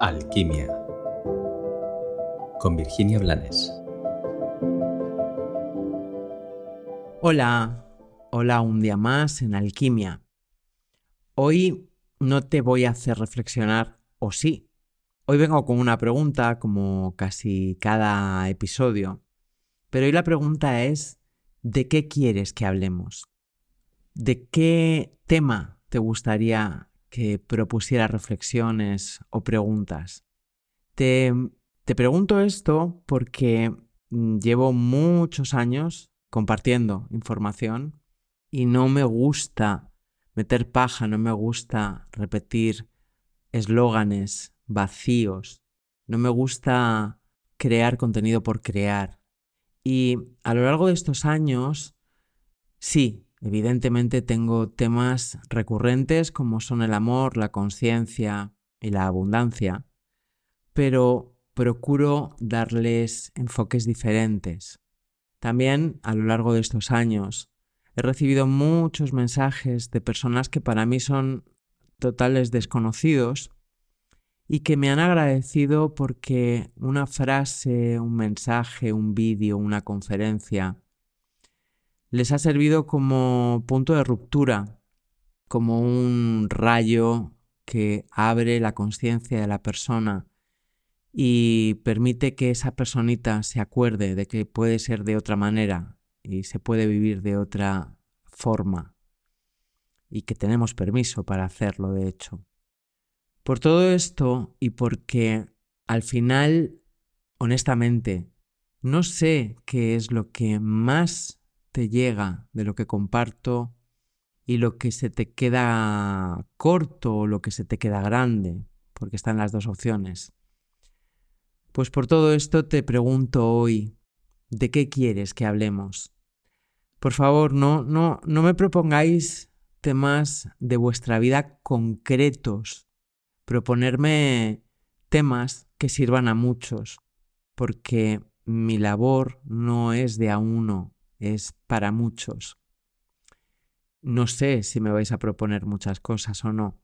Alquimia con Virginia Blanes. Hola, hola un día más en Alquimia. Hoy no te voy a hacer reflexionar, o sí. Hoy vengo con una pregunta como casi cada episodio, pero hoy la pregunta es, ¿de qué quieres que hablemos? ¿De qué tema te gustaría que propusiera reflexiones o preguntas. Te, te pregunto esto porque mm, llevo muchos años compartiendo información y no me gusta meter paja, no me gusta repetir eslóganes vacíos, no me gusta crear contenido por crear. Y a lo largo de estos años, sí, Evidentemente tengo temas recurrentes como son el amor, la conciencia y la abundancia, pero procuro darles enfoques diferentes. También a lo largo de estos años he recibido muchos mensajes de personas que para mí son totales desconocidos y que me han agradecido porque una frase, un mensaje, un vídeo, una conferencia les ha servido como punto de ruptura, como un rayo que abre la conciencia de la persona y permite que esa personita se acuerde de que puede ser de otra manera y se puede vivir de otra forma y que tenemos permiso para hacerlo, de hecho. Por todo esto y porque al final, honestamente, no sé qué es lo que más te llega de lo que comparto y lo que se te queda corto o lo que se te queda grande, porque están las dos opciones. Pues por todo esto te pregunto hoy, ¿de qué quieres que hablemos? Por favor, no, no, no me propongáis temas de vuestra vida concretos. Proponerme temas que sirvan a muchos, porque mi labor no es de a uno, es para muchos. No sé si me vais a proponer muchas cosas o no.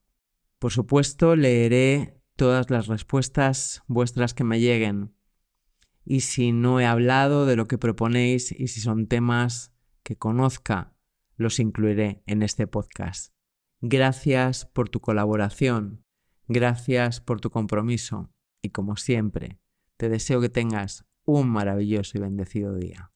Por supuesto, leeré todas las respuestas vuestras que me lleguen. Y si no he hablado de lo que proponéis y si son temas que conozca, los incluiré en este podcast. Gracias por tu colaboración, gracias por tu compromiso y como siempre, te deseo que tengas un maravilloso y bendecido día.